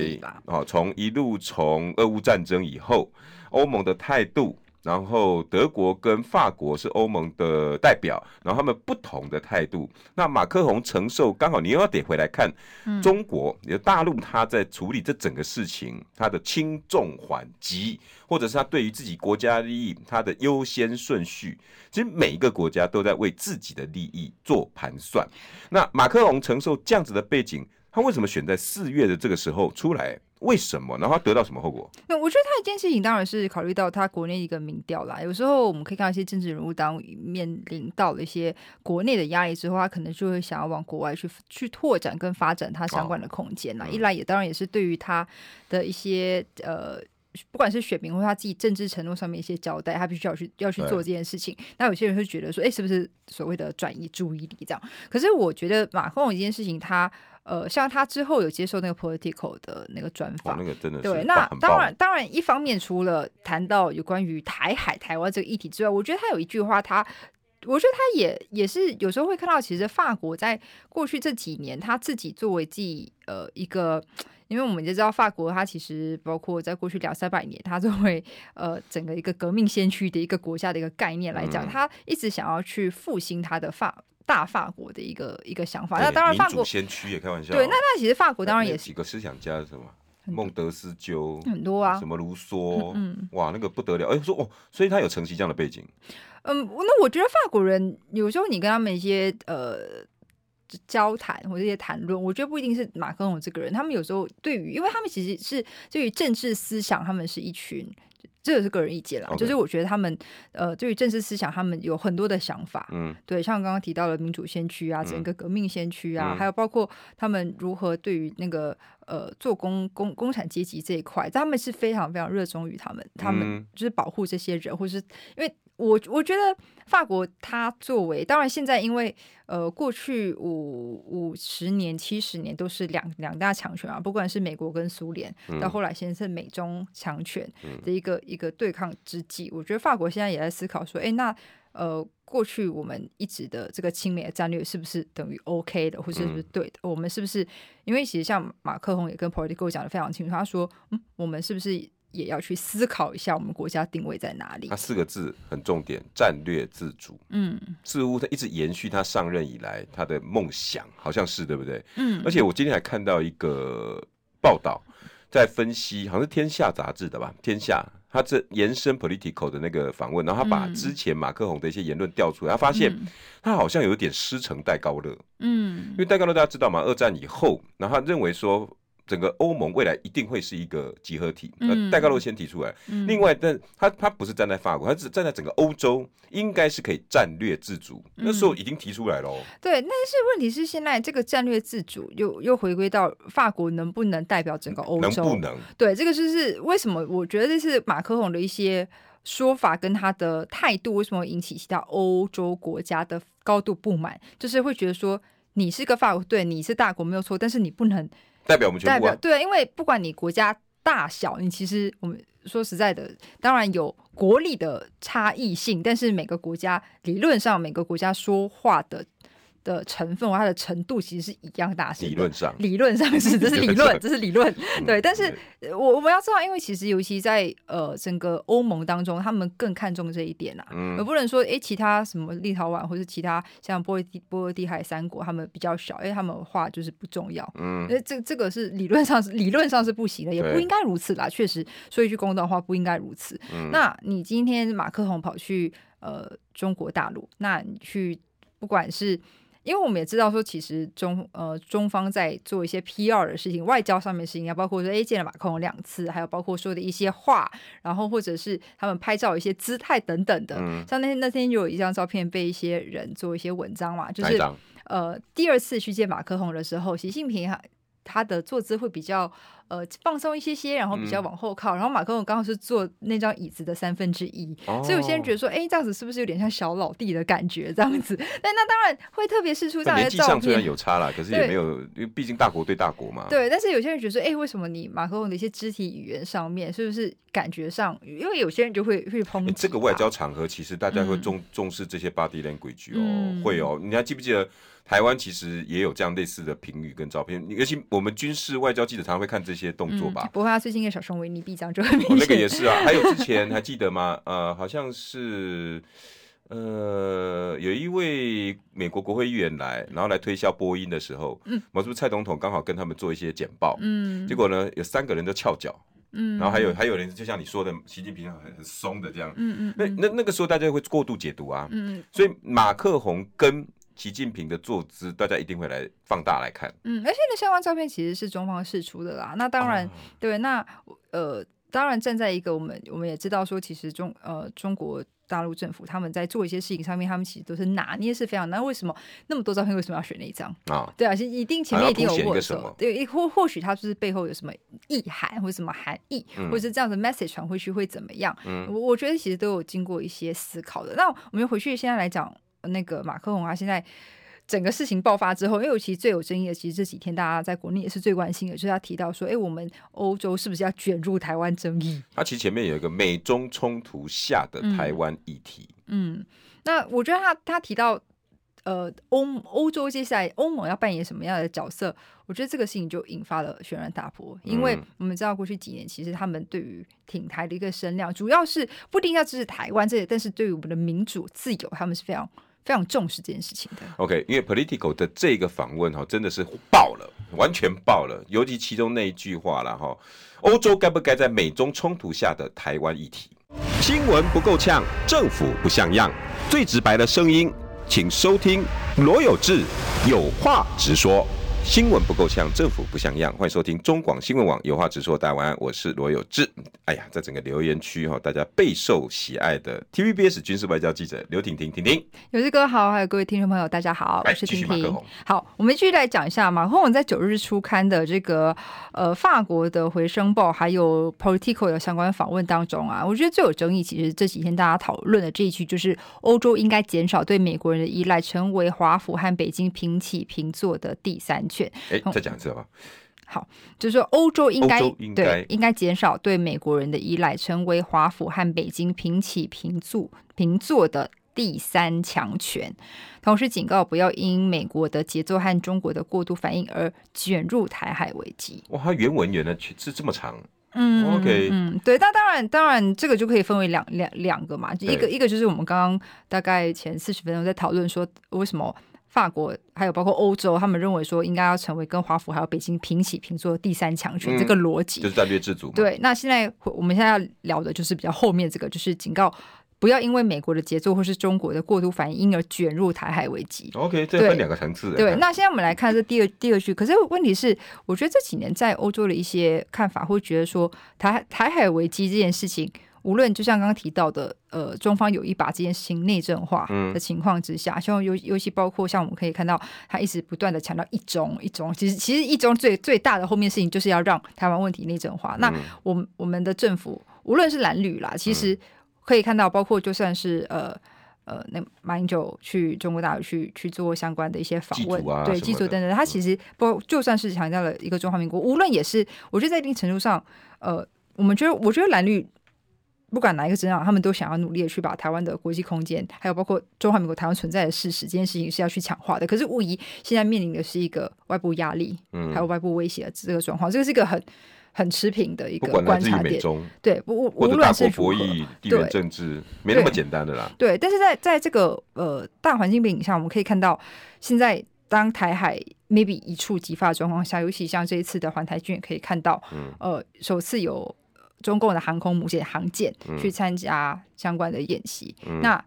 哦，从一路从俄乌战争以后，欧盟的态度，然后德国跟法国是欧盟的代表，然后他们不同的态度。那马克宏承受，刚好你又要得回来看中国，你的大陆他在处理这整个事情，他的轻重缓急，或者是他对于自己国家利益他的优先顺序，其实每一个国家都在为自己的利益做盘算。那马克宏承受这样子的背景，他为什么选在四月的这个时候出来？为什么？然后他得到什么后果？那我觉得他一件事情当然是考虑到他国内一个民调啦。有时候我们可以看到一些政治人物，当面临到了一些国内的压力之后，他可能就会想要往国外去去拓展跟发展他相关的空间啦。哦嗯、一来也当然也是对于他的一些呃，不管是选民或他自己政治承诺上面一些交代，他必须要去要去做这件事情。那有些人会觉得说，哎，是不是所谓的转移注意力这样？可是我觉得马克龙一件事情，他。呃，像他之后有接受那个 political 的那个专访，哦，那个真的是对。那当然，当然，一方面除了谈到有关于台海、台湾这个议题之外，我觉得他有一句话，他我觉得他也也是有时候会看到，其实法国在过去这几年，他自己作为自己呃一个，因为我们就知道法国，它其实包括在过去两三百年，它作为呃整个一个革命先驱的一个国家的一个概念来讲，他、嗯、一直想要去复兴它的法。大法国的一个一个想法，那当然法国先驱也开玩笑。对，那那其实法国当然也是几个思想家是什么？孟德斯鸠很多啊，什么卢梭，嗯，哇，那个不得了。哎，说哦，所以他有承袭这样的背景。嗯，那我觉得法国人有时候你跟他们一些呃交谈或这些谈论，我觉得不一定是马克龙这个人，他们有时候对于，因为他们其实是对于政治思想，他们是一群。这个是个人意见啦，Okay. 就是我觉得他们呃，对于政治思想，他们有很多的想法。嗯，对，像刚刚提到的民主先驱啊，整个革命先驱啊，嗯、还有包括他们如何对于那个呃做工工工产阶级这一块，他们是非常非常热衷于他们，他们就是保护这些人，或是因为。我我觉得法国它作为，当然现在因为呃过去五五十年七十年都是两两大强权啊，不管是美国跟苏联，到后来现在是美中强权的一个一个对抗之际，我觉得法国现在也在思考说，哎，那呃过去我们一直的这个亲美的战略是不是等于 OK 的，或者是不是对的？我们是不是因为其实像马克宏也跟 Politico 讲的非常清楚，他说，嗯，我们是不是？也要去思考一下我们国家定位在哪里。他四个字很重点，战略自主。嗯，似乎他一直延续他上任以来他的梦想，好像是对不对？嗯。而且我今天还看到一个报道，在分析，好像是《天下》杂志的吧，《天下》他这延伸 Politico 的那个访问，然后他把之前马克宏的一些言论调出来，他发现他好像有点师承戴高乐。嗯。因为戴高乐大家知道嘛？二战以后，然后他认为说。整个欧盟未来一定会是一个集合体。呃，戴高乐先提出来。嗯、另外，但他他不是站在法国，他是站在整个欧洲，应该是可以战略自主。嗯、那时候已经提出来了。对，但是问题是现在这个战略自主又又回归到法国能不能代表整个欧洲？能不能？对，这个就是为什么我觉得这是马克宏的一些说法跟他的态度，为什么引起其他欧洲国家的高度不满？就是会觉得说，你是个法国，对，你是大国没有错，但是你不能。代表我们全部、啊、对，因为不管你国家大小，你其实我们说实在的，当然有国力的差异性，但是每个国家理论上每个国家说话的。的成分或它的程度其实是一样大小。理论上，理论上是，<laughs> 这是理论，这是理论。对，但是我我们要知道，因为其实尤其在呃整个欧盟当中，他们更看重这一点啊，嗯而不能说哎其他什么立陶宛或是其他像波罗的波罗的海三国，他们比较小，因为他们话就是不重要。嗯，因为这这个是理论上是理论上是不行的，也不应该如此啦。确实说一句公道话，不应该如此。那你今天马克宏跑去呃中国大陆，那你去不管是。因为我们也知道说，其实中呃中方在做一些 PR 的事情，外交上面的事情，要包括说，哎，见了马克龙两次，还有包括说的一些话，然后或者是他们拍照一些姿态等等的。嗯、像那天那天就有一张照片被一些人做一些文章嘛，就是呃第二次去见马克龙的时候，习近平哈他的坐姿会比较。呃，放松一些些，然后比较往后靠，嗯、然后马克龙刚好是坐那张椅子的三分之一，哦、所以有些人觉得说，哎，这样子是不是有点像小老弟的感觉？这样子，<laughs> 但那当然会特别释出这样的照片。上虽然有差啦，可 <laughs> 是也没有，因为毕竟大国对大国嘛。对，但是有些人觉得说，哎，为什么你马克龙的一些肢体语言上面，是不是感觉上？因为有些人就会会抨击。这个外交场合，其实大家会重、嗯、重视这些 body language 哦，嗯、会哦。你还记不记得台湾其实也有这样类似的评语跟照片？尤其我们军事外交记者常常会看这些。些动作吧。不过他最近的小熊维尼臂章就很明显，那个也是啊。<laughs> 还有之前还记得吗？呃，好像是。呃，有一位美国国会议员来，然后来推销波音的时候，嗯，我是不是蔡总统刚好跟他们做一些简报，嗯，结果呢，有三个人都翘脚，嗯，然后还有还有人就像你说的，习近平很很松的这样，嗯嗯，那那那个时候大家会过度解读啊，嗯，所以马克宏跟习近平的坐姿，大家一定会来放大来看，嗯，而且那相关照片其实是中方释出的啦，那当然，啊、对，那呃，当然站在一个我们我们也知道说，其实中呃中国。大陆政府他们在做一些事情上面，他们其实都是拿捏是非常难。为什么那么多照片，为什么要选那一张啊？对啊，其实一定前面一定有过手。对，或或许他就是背后有什么意涵，或者什么含义，嗯、或者是这样的 message 传回去会怎么样？嗯，我我觉得其实都有经过一些思考的。那我们回去现在来讲，那个马克宏啊，现在。整个事情爆发之后，因为其实最有争议的，其实这几天大家在国内也是最关心的，就是他提到说，哎，我们欧洲是不是要卷入台湾争议？他其实前面有一个美中冲突下的台湾议题。嗯，嗯，那我觉得他他提到，呃，欧欧洲接下来欧盟要扮演什么样的角色？我觉得这个事情就引发了轩然大波，因为我们知道过去几年其实他们对于挺台的一个声量，主要是不一定要支持台湾这些，但是对于我们的民主自由，他们是非常。非常重视这件事情的。OK，因为 Political 的这个访问哈，真的是爆了，完全爆了。尤其其中那一句话了哈，欧洲该不该在美中冲突下的台湾议题？新闻不够呛，政府不像样，最直白的声音，请收听罗有志有话直说。新闻不够呛，政府不像样。欢迎收听中广新闻网，有话直说。大家晚安，我是罗有志。哎呀，在整个留言区哈，大家备受喜爱的 TVBS 军事外交记者刘婷婷，婷婷。有志哥好，还有各位听众朋友，大家好，我是婷婷。好，我们继续来讲一下马克宏在九日出刊的这个呃法国的回声报，还有 Political 的相关访问当中啊，我觉得最有争议，其实这几天大家讨论的这一句，就是欧洲应该减少对美国人的依赖，成为华府和北京平起平坐的第三。哎，再讲一次吧。好，就是说欧洲应该对应该减少对美国人的依赖，成为华府和北京平起平坐平坐的第三强权。同时警告不要因美国的节奏和中国的过度反应而卷入台海危机。哇，它原文原来是这么长。嗯，OK，嗯，对，那当然，当然这个就可以分为两两两个嘛，一个一个就是我们刚刚大概前四十分钟在讨论说为什么。法国还有包括欧洲，他们认为说应该要成为跟华府还有北京平起平坐的第三强权，这个逻辑、嗯、就是战略自主。对，那现在我们现在要聊的就是比较后面这个，就是警告不要因为美国的节奏或是中国的过度反应，因而卷入台海危机。OK，这分两个层次。对，那现在我们来看这第二第二句，可是问题是，我觉得这几年在欧洲的一些看法会觉得说台台海危机这件事情。无论就像刚刚提到的，呃，中方有意把这件事情内政化的情况之下，像尤尤其包括像我们可以看到，他一直不断的强调一中一中，其实其实一中最最大的后面事情就是要让台湾问题内政化。嗯、那我们我们的政府无论是蓝绿啦，其实可以看到，包括就算是呃呃，那马英九去中国大陆去去做相关的一些访问，啊、对，祭祖等等，他其实不就算是强调了一个中华民国，无论也是，我觉得在一定程度上，呃，我们觉得我觉得蓝绿。不管哪一个政党，他们都想要努力的去把台湾的国际空间，还有包括中华民国台湾存在的事实，这件事情是要去强化的。可是无疑现在面临的是一个外部压力，嗯，还有外部威胁的这个状况，这个是一个很很持平的一个观察点。对，不无论是博弈、地缘政治，没那么简单的啦。对，但是在在这个呃大环境背景下，我们可以看到，现在当台海 maybe 一触即发的状况下，尤其像这一次的环台军，也可以看到，嗯，呃，首次有。中共的航空母舰、航舰去参加相关的演习。嗯、那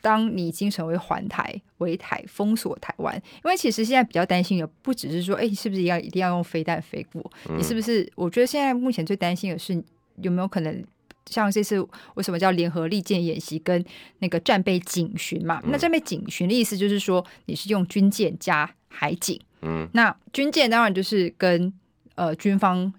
当你已经成为环台、围台、封锁台湾，因为其实现在比较担心的不只是说，哎、欸，是不是要一定要用飞弹飞过？嗯、你是不是？我觉得现在目前最担心的是有没有可能像这次为什么叫联合利剑演习跟那个战备警巡嘛？嗯、那战备警巡的意思就是说你是用军舰加海警。嗯，那军舰当然就是跟呃军方。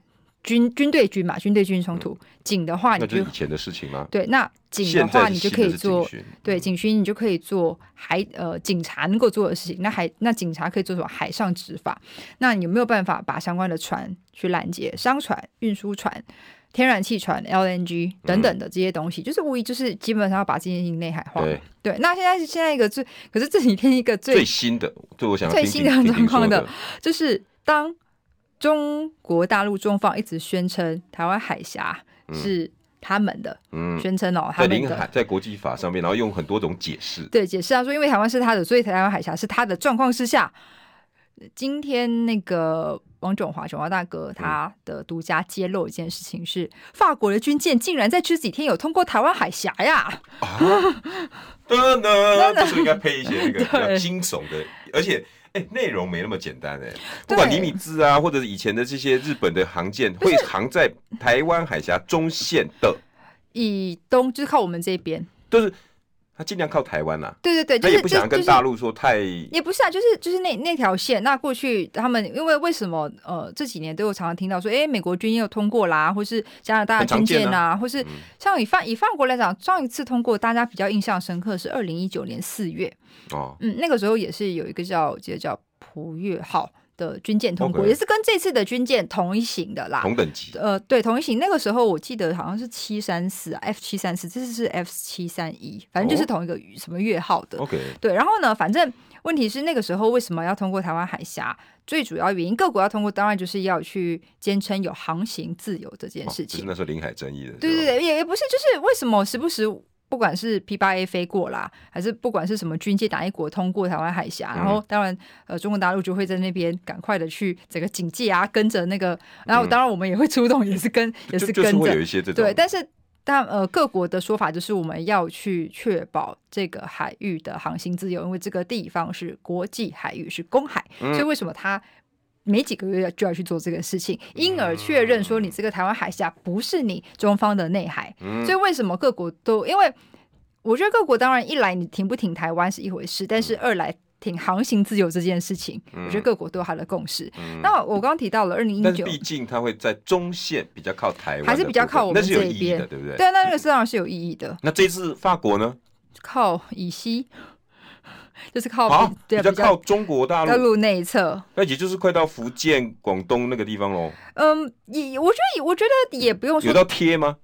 军军对军嘛，军对军冲突，警的话，你就以前的事情吗？对，那警的话，你就可以做对警巡，你就可以做海呃警察能够做的事情。那海那警察可以做什么？海上执法。那你有没有办法把相关的船去拦截？商船、运输船、天然气船、LNG 等等的这些东西，嗯、就是无疑就是基本上要把这件事情内海化。对，对，那现在是现在一个最，可是这几天一个最最新的，对我想最新的状况的，就是当。中国大陆中方一直宣称台湾海峡是他们的，嗯，宣称哦，在领海，在国际法上面，然后用很多种解释，对，解释啊，说因为台湾是他的，所以台湾海峡是他的状况之下，今天那个王炯华，炯华大哥他的独家揭露一件事情是，法国的军舰竟然在这几天有通过台湾海峡呀！啊，<laughs> 噔噔，<laughs> 这时候应该配一些那个 <laughs> 比较惊悚的，而且。哎，内容没那么简单哎。不管尼米兹啊，或者是以前的这些日本的航舰，会航在台湾海峡中线的。以东，就是靠我们这边，就是他尽量靠台湾啦。对对对，他也不想跟大陆说太，也不是啊，就是就是那那条线。那过去他们因为为什么呃这几年都有常常听到说，哎，美国军舰又通过啦，或是加拿大的军舰啊，或是像以法以法国来讲，上一次通过大家比较印象深刻是二零一九年四月。哦，嗯，那个时候也是有一个叫，我记得叫普月号的军舰通过.也是跟这次的军舰同一型的啦，同等级。呃，对，同一型。那个时候我记得好像是七三四，F 七三四，这次是 F 七三一，反正就是同一个什么月号的。OK，对。然后呢，反正问题是那个时候为什么要通过台湾海峡？最主要原因，各国要通过，当然就是要去坚称有航行自由这件事情。哦、是那时候领海争议的。对对对，也也不是，就是为什么时不时。不管是 P 八 A 飞过啦，还是不管是什么军舰哪一国通过台湾海峡，嗯、然后当然呃中国大陆就会在那边赶快的去整个警戒啊，跟着那个，<laughs> 然后当然我们也会出动，也是跟、<laughs> 嗯、也是跟着，会有一些这种。对，但是但呃各国的说法就是我们要去确保这个海域的航行自由，因为这个地方是国际海域，是公海，嗯、所以为什么它？没几个月就要去做这个事情，因而确认说你这个台湾海峡不是你中方的内海。嗯、所以为什么各国都？因为我觉得各国当然一来你挺不挺台湾是一回事，但是二来挺航行自由这件事情，嗯、我觉得各国都有它的共识。嗯、那我刚刚提到了二零一九，毕竟它会在中线比较靠台湾，还是比较靠我们这一边，对不对？对，那那个当然是有意义的。那这次法国呢？靠以西。就是靠对，比较靠中国大陆大陆内侧，那也就是快到福建、广东那个地方喽。嗯，也我觉得，我觉得也不用说有到贴吗？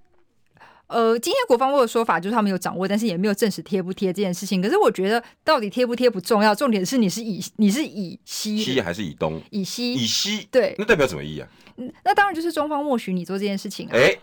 呃，今天国防部的说法就是他们有掌握，但是也没有证实贴不贴这件事情。可是我觉得到底贴不贴不重要，重点是你是以你是以西西还是以东？以西以西对，那代表什么意义啊？那当然就是中方默许你做这件事情啊。哎。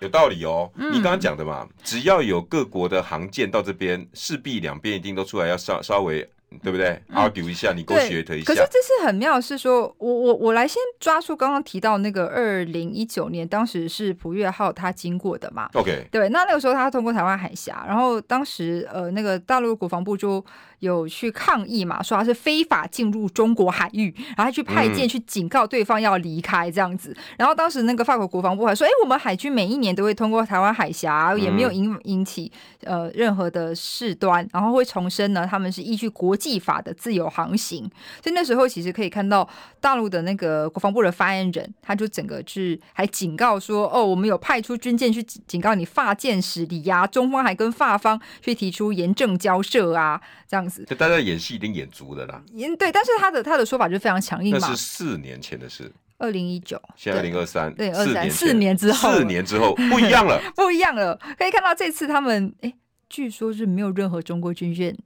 有道理哦，嗯、你刚刚讲的嘛，只要有各国的航舰到这边，势必两边一定都出来要稍稍微。对不对？argue 一下，你给我学一下。可是这次很妙，是说我我我来先抓出刚刚提到那个二零一九年，当时是普月号它经过的嘛？OK，对，那那个时候它通过台湾海峡，然后当时呃那个大陆国防部就有去抗议嘛，说它是非法进入中国海域，然后去派舰去警告对方要离开这样子。嗯、然后当时那个法国国防部还说，哎，我们海军每一年都会通过台湾海峡，也没有引引起呃任何的事端，然后会重申呢，他们是依据国际。法的自由航行，所以那时候其实可以看到大陆的那个国防部的发言人，他就整个是还警告说：“哦，我们有派出军舰去警告你法舰驶离呀，中方还跟法方去提出严正交涉啊，这样子。”就大家演戏已经演足了啦。演对，但是他的他的说法就非常强硬嘛。那是四年前的事，二零一九，现在二零二三，对，二三四年之后，四年之后不一样了，<laughs> 不一样了。可以看到这次他们，哎，据说是没有任何中国军舰。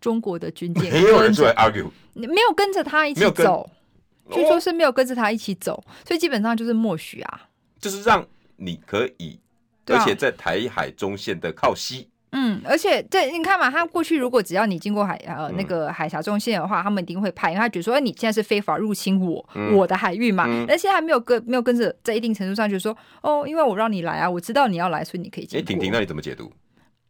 中国的军舰 <laughs> 没有人出来 argue，没有跟着他一起走，据说是没有跟着他一起走，所以基本上就是默许啊，就是让你可以，而且在台海中线的靠西，嗯，而且对，你看嘛，他过去如果只要你经过海呃那个海峡中线的话，他们一定会派，因为他觉得说，哎，你现在是非法入侵我我的海域嘛，但现在还没有跟没有跟着，在一定程度上就是说，哦，因为我让你来啊，我知道你要来，所以你可以进。哎，婷婷，那你怎么解读？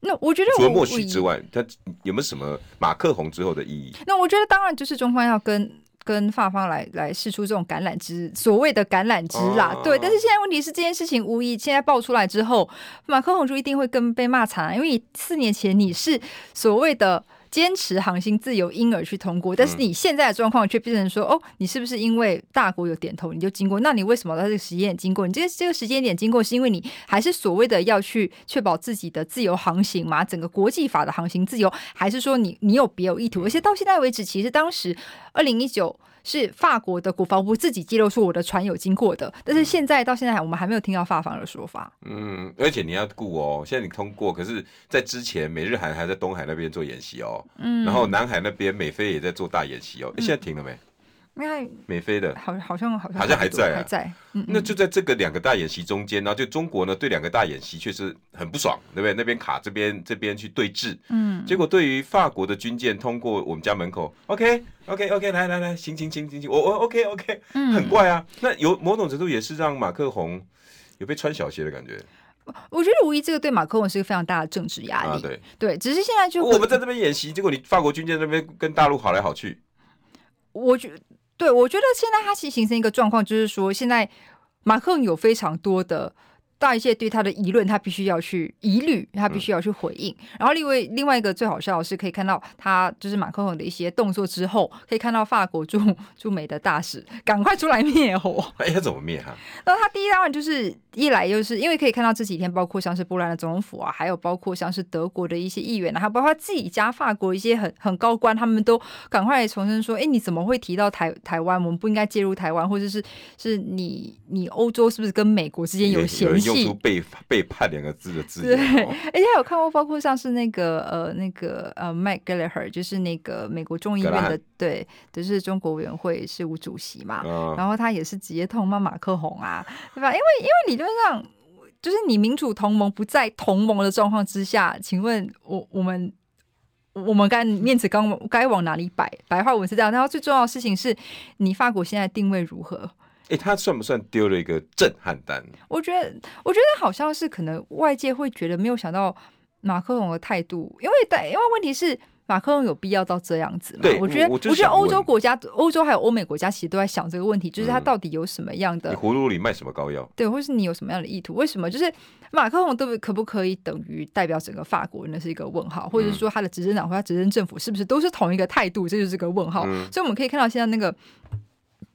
那我觉得我，除了默许之外，它有没有什么马克宏之后的意义？那我觉得当然就是中方要跟跟法方来来试出这种橄榄枝，所谓的橄榄枝啦。啊、对，但是现在问题是这件事情无疑现在爆出来之后，马克宏就一定会跟被骂惨啊，因为四年前你是所谓的。坚持航行自由，因而去通过。但是你现在的状况却变成说，嗯、哦，你是不是因为大国有点头，你就经过？那你为什么在这个时间点经过？你这个这个时间点经过，是因为你还是所谓的要去确保自己的自由航行吗？整个国际法的航行自由，还是说你你有别有意图？而且到现在为止，其实当时二零一九。是法国的国防部自己揭露说我的船有经过的，但是现在到现在我们还没有听到法方的说法。嗯，而且你要顾哦，现在你通过，可是在之前美日韩还在东海那边做演习哦，嗯，然后南海那边美菲也在做大演习哦，现在停了没？美菲的，好好像好像好像还在啊，还在。嗯，那就在这个两个大演习中间，然后就中国呢对两个大演习确实很不爽，对不对？那边卡这边这边去对峙，嗯，结果对于法国的军舰通过我们家门口，OK OK OK，来来来，行行行行行，我我 OK OK，嗯，很怪啊。那有某种程度也是让马克宏有被穿小鞋的感觉。我觉得无疑这个对马克宏是一个非常大的政治压力，啊、对对，只是现在就我们在这边演习，结果你法国军舰那边跟大陆好来好去，我觉得。对，我觉得现在它其实形成一个状况，就是说，现在马克龙有非常多的。大一些对他的疑论，他必须要去疑虑，他必须要去回应。嗯、然后另外另外一个最好笑的是，可以看到他就是马克龙的一些动作之后，可以看到法国驻驻美的大使赶快出来灭火。<laughs> 哎，他怎么灭哈？然后他第一当然就是一来就是因为可以看到这几天，包括像是波兰的总统府啊，还有包括像是德国的一些议员啊，还有包括自己家法国一些很很高官，他们都赶快重申说：哎，你怎么会提到台台湾？我们不应该介入台湾，或者是是你你欧洲是不是跟美国之间有嫌隙？用出背背叛两个字的字，对，而且有看过，包括像是那个呃那个呃麦格雷赫，就是那个美国众议院的对，就是中国委员会事务主席嘛，嗯、然后他也是直接痛骂马克宏啊，对吧？因为因为理论上就是你民主同盟不在同盟的状况之下，请问我我们我们该面子刚该往哪里摆？白话文是这样，然后最重要的事情是你法国现在定位如何？哎，他算不算丢了一个震撼弹？我觉得，我觉得好像是可能外界会觉得没有想到马克龙的态度，因为但因为问题是马克龙有必要到这样子吗？对，我觉得，我，我，觉得欧洲国家、欧洲还有欧美国家其实都在想这个问题，就是他到底有什么样的、嗯、葫芦里卖什么膏药？对，或是你有什么样的意图？为什么就是马克龙都可不可以等于代表整个法国？那是一个问号，或者是说他的执政党或他执政政府是不是都是同一个态度？这就是个问号。嗯、所以我们可以看到现在那个。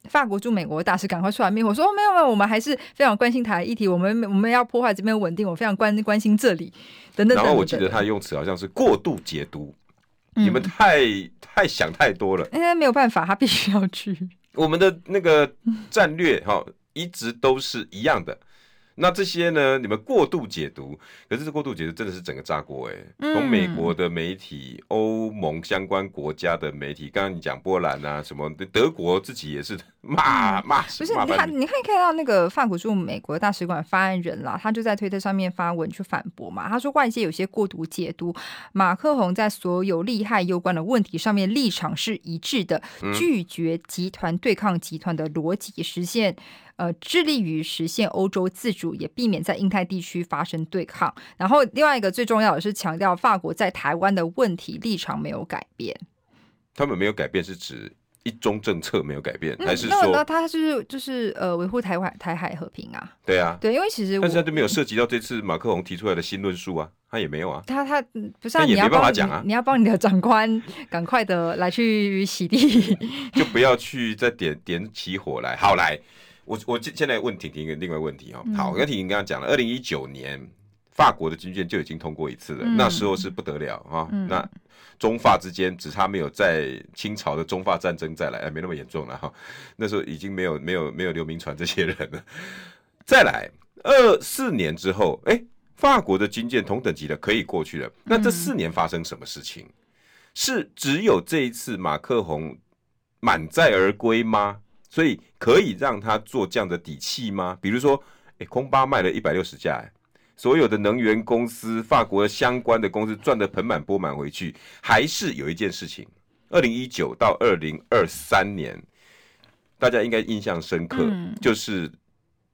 法国驻美国大使赶快出来灭火，说没有没有，我们还是非常关心台议题，我们我们要破坏这边稳定，我非常关关心这里等等。然后我记得他用词好像是过度解读，嗯、你们太太想太多了。哎，没有办法，他必须要去。我们的那个战略哈，一直都是一样的。那这些呢？你们过度解读，可是这过度解读真的是整个炸锅哎！从、嗯、美国的媒体、欧盟相关国家的媒体，刚刚你讲波兰啊，什么德国自己也是骂骂、嗯。不是，你看，你可以看到那个法国驻美国大使馆发言人啦，他就在推特上面发文去反驳嘛。他说外界有些过度解读，马克宏在所有利害攸关的问题上面立场是一致的，拒绝集团对抗集团的逻辑，实现。呃，致力于实现欧洲自主，也避免在印太地区发生对抗。然后，另外一个最重要的是强调，法国在台湾的问题立场没有改变。他们没有改变，是指一中政策没有改变，嗯、还是说那他是就是呃维护台湾台海和平啊？对啊，对，因为其实但是他就没有涉及到这次马克龙提出来的新论述啊，他也没有啊。他他不是、啊、你要帮讲啊，你要帮你的长官赶快的来去洗地，<laughs> 就不要去再点点起火来，好来。我我现在问婷婷一个另外问题哈，好，我跟婷婷刚刚讲了，二零一九年法国的军舰就已经通过一次了，嗯、那时候是不得了哈，嗯、那中法之间只差没有在清朝的中法战争再来，哎，没那么严重了哈，那时候已经没有没有没有刘铭传这些人了，<laughs> 再来二四年之后，哎，法国的军舰同等级的可以过去了，那这四年发生什么事情？嗯、是只有这一次马克宏满载而归吗？所以可以让他做这样的底气吗？比如说，诶，空巴卖了一百六十架，所有的能源公司、法国相关的公司赚得盆满钵满回去，还是有一件事情，二零一九到二零二三年，大家应该印象深刻，嗯、就是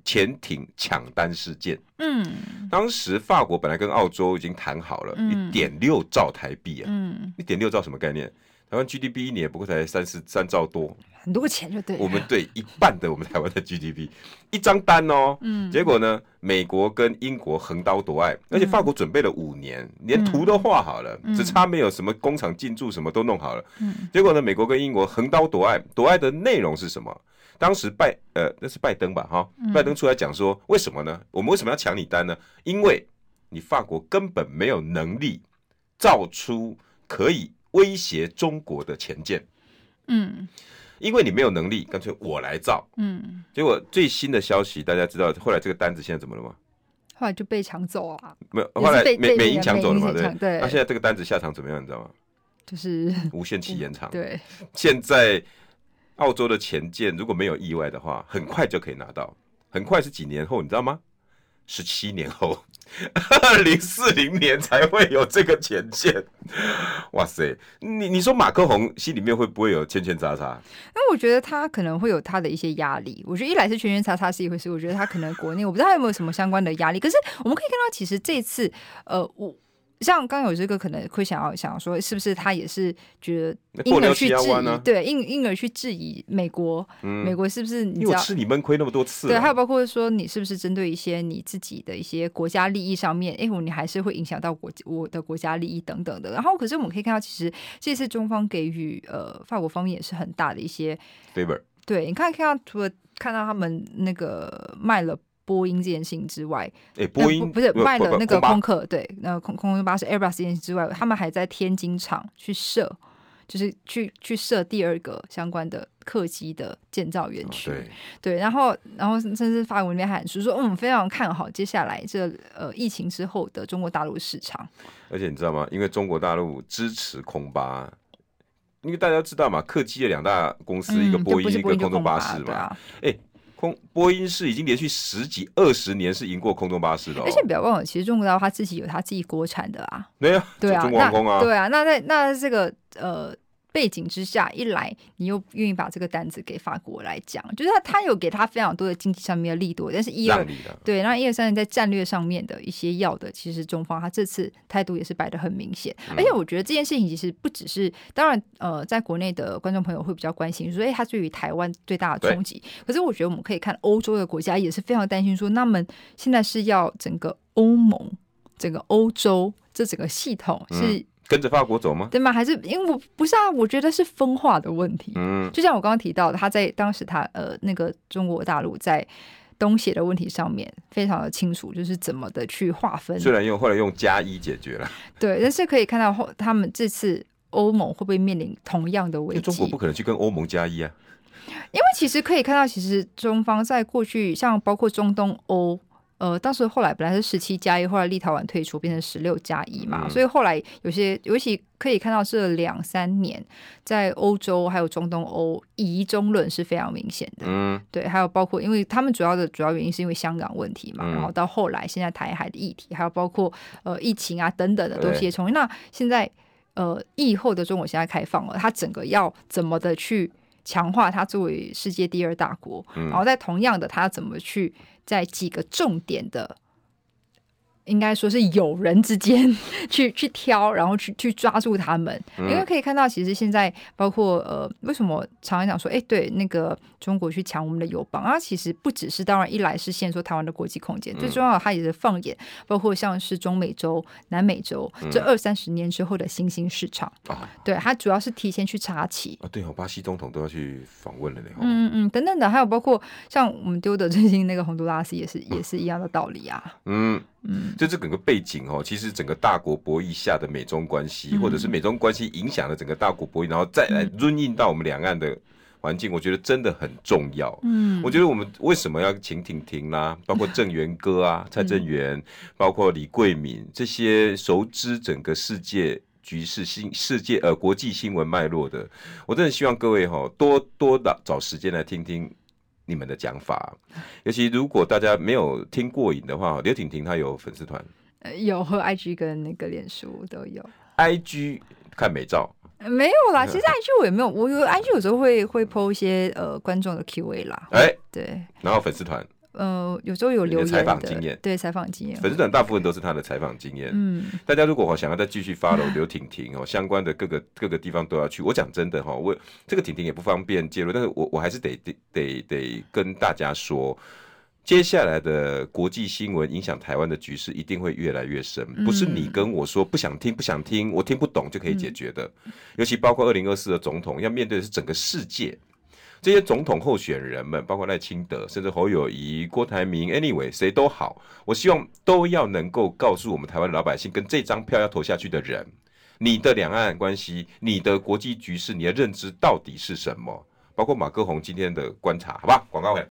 潜艇抢单事件。嗯，当时法国本来跟澳洲已经谈好了一点六兆台币啊，嗯，一点六兆什么概念？台湾 GDP 一年不过才三十三兆多。很多钱就对，我们对一半的我们台湾的 GDP，一张单哦，嗯，结果呢，美国跟英国横刀夺爱，而且法国准备了五年，连图都画好了，只差没有什么工厂进驻什么都弄好了，嗯，结果呢，美国跟英国横刀夺爱，夺爱的内容是什么？当时拜呃那是拜登吧，哈，拜登出来讲说，为什么呢？我们为什么要抢你单呢？因为你法国根本没有能力造出可以威胁中国的前舰，嗯。因为你没有能力，干脆我来造。嗯，结果最新的消息，大家知道后来这个单子现在怎么了吗？后来就被抢走了。没有，后来美美英抢走了嘛？对对。那现在这个单子下场怎么样？你知道吗？就是无限期延长。<laughs> 对。现在澳洲的前舰如果没有意外的话，很快就可以拿到。很快是几年后，你知道吗？十七年后，二零四零年才会有这个前线。哇塞，你你说马克宏心里面会不会有圈圈叉叉？因为我觉得他可能会有他的一些压力。我觉得一来是圈圈叉叉是一回事，我觉得他可能国内我不知道他有没有什么相关的压力。可是我们可以看到，其实这次呃我。像刚有这个可能会想要想要说，是不是他也是觉得因而去质疑，啊、对，因因而去质疑美国，嗯、美国是不是你知道？吃你闷亏那么多次，对，还有包括说你是不是针对一些你自己的一些国家利益上面，哎，你还是会影响到国我的国家利益等等的。然后，可是我们可以看到，其实这次中方给予呃法国方面也是很大的一些 favor。对，你看看到除了看到他们那个卖了。波音这件事情之外，哎，波音不是卖了那个空客，对，那空空中巴士 Airbus 这件事之外，他们还在天津厂去设，就是去去设第二个相关的客机的建造园区，对，对，然后然后甚至发文里面喊出说，嗯，非常看好接下来这呃疫情之后的中国大陆市场，而且你知道吗？因为中国大陆支持空巴，因为大家知道嘛，客机的两大公司，一个波音，一个空中巴士嘛，哎。空波音是已经连续十几二十年是赢过空中巴士的，哦，而且不要忘了，其实中国大陆它自己有它自己国产的啊，没有，对啊，中国航空啊，对啊，那在那这个呃。背景之下，一来你又愿意把这个单子给法国来讲，就是他他有给他非常多的经济上面的力度，但是一二对，然后一二三在战略上面的一些要的，其实中方他这次态度也是摆的很明显，嗯、而且我觉得这件事情其实不只是，当然呃，在国内的观众朋友会比较关心，说哎，他对于台湾最大的冲击，可是我觉得我们可以看欧洲的国家也是非常担心，说那么现在是要整个欧盟、整个欧洲这整个系统是。嗯跟着法国走吗？对吗？还是因为我不是啊？我觉得是分化的问题。嗯，就像我刚刚提到的，他在当时他呃那个中国大陆在东协的问题上面非常的清楚，就是怎么的去划分。虽然用后来用加一解决了，对，但是可以看到后他们这次欧盟会不会面临同样的危机？中国不可能去跟欧盟加一啊，因为其实可以看到，其实中方在过去像包括中东欧。呃，当时后来本来是十七加一，后来立陶宛退出，变成十六加一嘛，嗯、所以后来有些尤其可以看到这两三年，在欧洲还有中东欧疑中论是非常明显的。嗯，对，还有包括因为他们主要的主要原因是因为香港问题嘛，嗯、然后到后来现在台海的议题，还有包括呃疫情啊等等的东西从那现在呃疫后的中国现在开放了，它整个要怎么的去强化它作为世界第二大国，嗯、然后在同样的它怎么去。在几个重点的。应该说是友人之间 <laughs> 去去挑，然后去去抓住他们，因为可以看到，其实现在包括呃，为什么常常讲说，哎，对，那个中国去抢我们的友邦啊，其实不只是当然一来是限缩台湾的国际空间，最重要的它也是放眼包括像是中美洲、南美洲这二三十年之后的新兴市场啊，对，它主要是提前去查起。啊，对哦，巴西总统都要去访问了呢，嗯嗯等等的，还有包括像我们丢的最近那个洪都拉斯也是也是一样的道理啊，嗯。嗯，就这整个背景哦，其实整个大国博弈下的美中关系，嗯、或者是美中关系影响了整个大国博弈，然后再来润印到我们两岸的环境，我觉得真的很重要。嗯，我觉得我们为什么要请婷婷啦，包括郑源哥啊、<laughs> 蔡正元，嗯、包括李桂敏这些熟知整个世界局势、新世界呃国际新闻脉络的，我真的希望各位哈多多的找时间来听听。你们的讲法，尤其如果大家没有听过瘾的话，刘婷婷她有粉丝团，呃，有和 IG 跟那个脸书都有。IG 看美照，呃、没有啦。其实 IG 我也没有，我有 IG 有时候会会 po 一些呃观众的 QA 啦。哎、欸，对。然后粉丝团。呃，有时候有留言采访经验，对采访经验，粉丝团大部分都是他的采访经验。嗯，大家如果想要再继续 follow 刘婷婷哦，相关的各个各个地方都要去。我讲真的哈，我这个婷婷也不方便介入，但是我我还是得得得得跟大家说，接下来的国际新闻影响台湾的局势一定会越来越深，不是你跟我说不想听不想听，我听不懂就可以解决的。尤其包括二零二四的总统要面对的是整个世界。这些总统候选人们，包括赖清德，甚至侯友谊、郭台铭，anyway，谁都好，我希望都要能够告诉我们台湾老百姓，跟这张票要投下去的人，你的两岸关系、你的国际局势、你的认知到底是什么？包括马克宏今天的观察，好吧？广告回来。